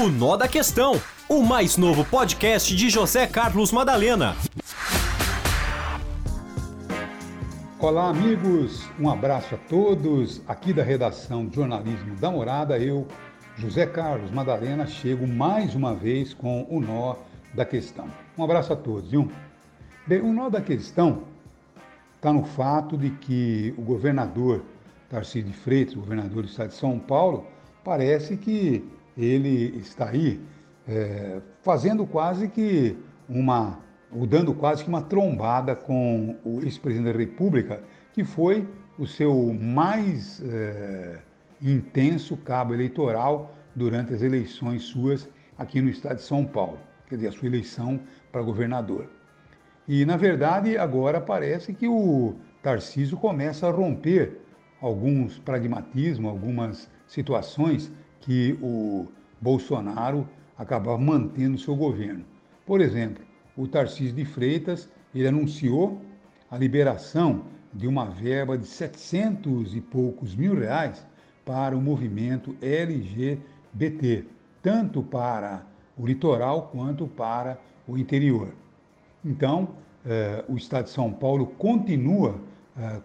O Nó da Questão, o mais novo podcast de José Carlos Madalena. Olá, amigos. Um abraço a todos. Aqui da redação de jornalismo da Morada, eu, José Carlos Madalena, chego mais uma vez com o Nó da Questão. Um abraço a todos, viu? Bem, o nó da questão está no fato de que o governador Tarcísio de Freitas, governador do estado de São Paulo, parece que ele está aí é, fazendo quase que uma, ou dando quase que uma trombada com o ex-presidente da República, que foi o seu mais é, intenso cabo eleitoral durante as eleições suas aqui no estado de São Paulo, quer dizer, a sua eleição para governador. E, na verdade, agora parece que o Tarcísio começa a romper alguns pragmatismos, algumas situações que o Bolsonaro acabava mantendo seu governo. Por exemplo, o Tarcísio de Freitas, ele anunciou a liberação de uma verba de 700 e poucos mil reais para o movimento LGBT, tanto para o litoral quanto para o interior. Então, eh, o Estado de São Paulo continua eh,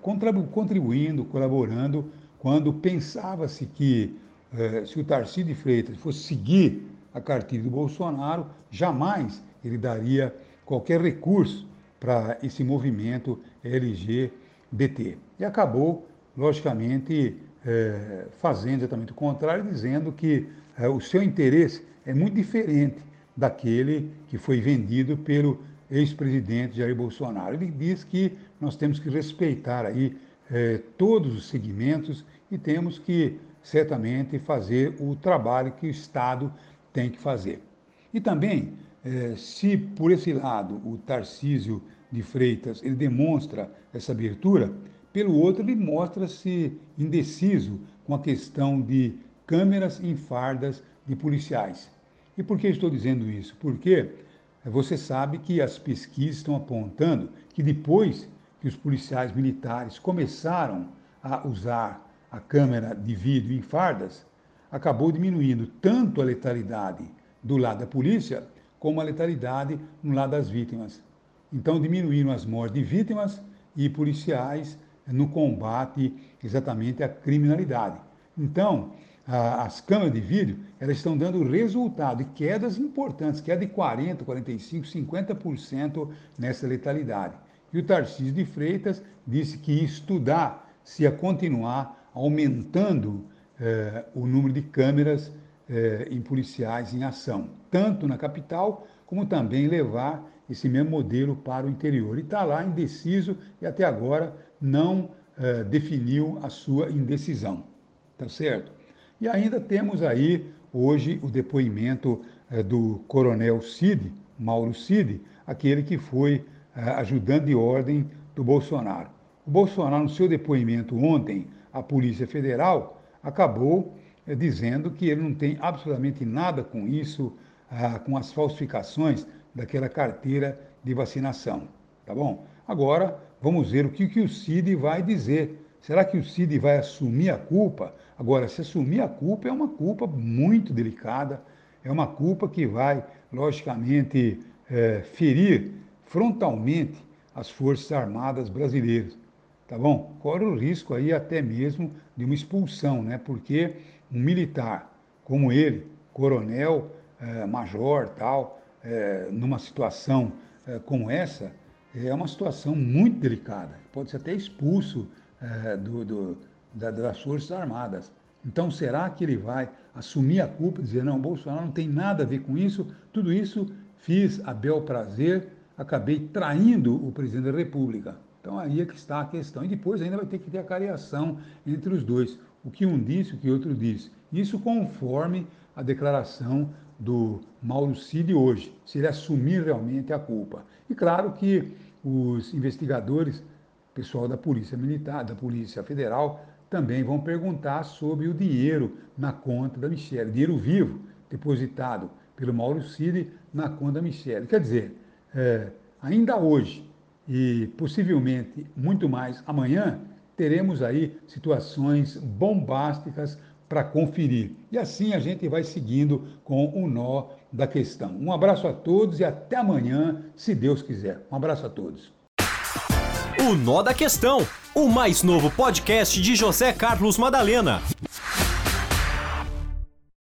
contribuindo, colaborando, quando pensava-se que eh, se o Tarcísio de Freitas fosse seguir a cartilha do Bolsonaro, jamais ele daria qualquer recurso para esse movimento LGBT. E acabou, logicamente, fazendo exatamente o contrário, dizendo que o seu interesse é muito diferente daquele que foi vendido pelo ex-presidente Jair Bolsonaro. Ele diz que nós temos que respeitar aí eh, todos os segmentos e temos que certamente fazer o trabalho que o Estado tem que fazer. E também, eh, se por esse lado o Tarcísio de Freitas ele demonstra essa abertura, pelo outro ele mostra-se indeciso com a questão de câmeras em fardas de policiais. E por que estou dizendo isso? Porque você sabe que as pesquisas estão apontando que depois que os policiais militares começaram a usar a câmera de vídeo em fardas, acabou diminuindo tanto a letalidade do lado da polícia, como a letalidade no lado das vítimas. Então, diminuíram as mortes de vítimas e policiais no combate exatamente à criminalidade. Então, as câmeras de vídeo, elas estão dando resultado e quedas importantes, queda de 40%, 45%, 50% nessa letalidade. E o Tarcísio de Freitas disse que ia estudar se ia continuar aumentando eh, o número de câmeras eh, em policiais em ação, tanto na capital, como também levar esse mesmo modelo para o interior. E está lá indeciso e até agora não eh, definiu a sua indecisão. Tá certo? E ainda temos aí hoje o depoimento do coronel Cid, Mauro Cid, aquele que foi ajudante de ordem do Bolsonaro. O Bolsonaro, no seu depoimento ontem à Polícia Federal, acabou eh, dizendo que ele não tem absolutamente nada com isso, ah, com as falsificações daquela carteira de vacinação. Tá bom? Agora, vamos ver o que, que o Cid vai dizer Será que o Cid vai assumir a culpa? Agora, se assumir a culpa, é uma culpa muito delicada, é uma culpa que vai, logicamente, é, ferir frontalmente as Forças Armadas brasileiras. Tá bom? Corre o risco aí até mesmo de uma expulsão, né? Porque um militar como ele, coronel, é, major, tal, é, numa situação é, como essa, é uma situação muito delicada. Pode ser até expulso do, do, da, das Forças Armadas. Então, será que ele vai assumir a culpa e dizer, não, Bolsonaro não tem nada a ver com isso, tudo isso fiz a bel prazer, acabei traindo o presidente da República. Então, aí é que está a questão. E depois ainda vai ter que ter a cariação entre os dois. O que um disse, o que outro disse. Isso conforme a declaração do Mauro Cid hoje, se ele assumir realmente a culpa. E claro que os investigadores pessoal da Polícia Militar, da Polícia Federal, também vão perguntar sobre o dinheiro na conta da Michelle, dinheiro vivo depositado pelo Mauro Cid na conta da Michelle. Quer dizer, é, ainda hoje e possivelmente muito mais amanhã, teremos aí situações bombásticas para conferir. E assim a gente vai seguindo com o nó da questão. Um abraço a todos e até amanhã, se Deus quiser. Um abraço a todos. O Nó da Questão, o mais novo podcast de José Carlos Madalena.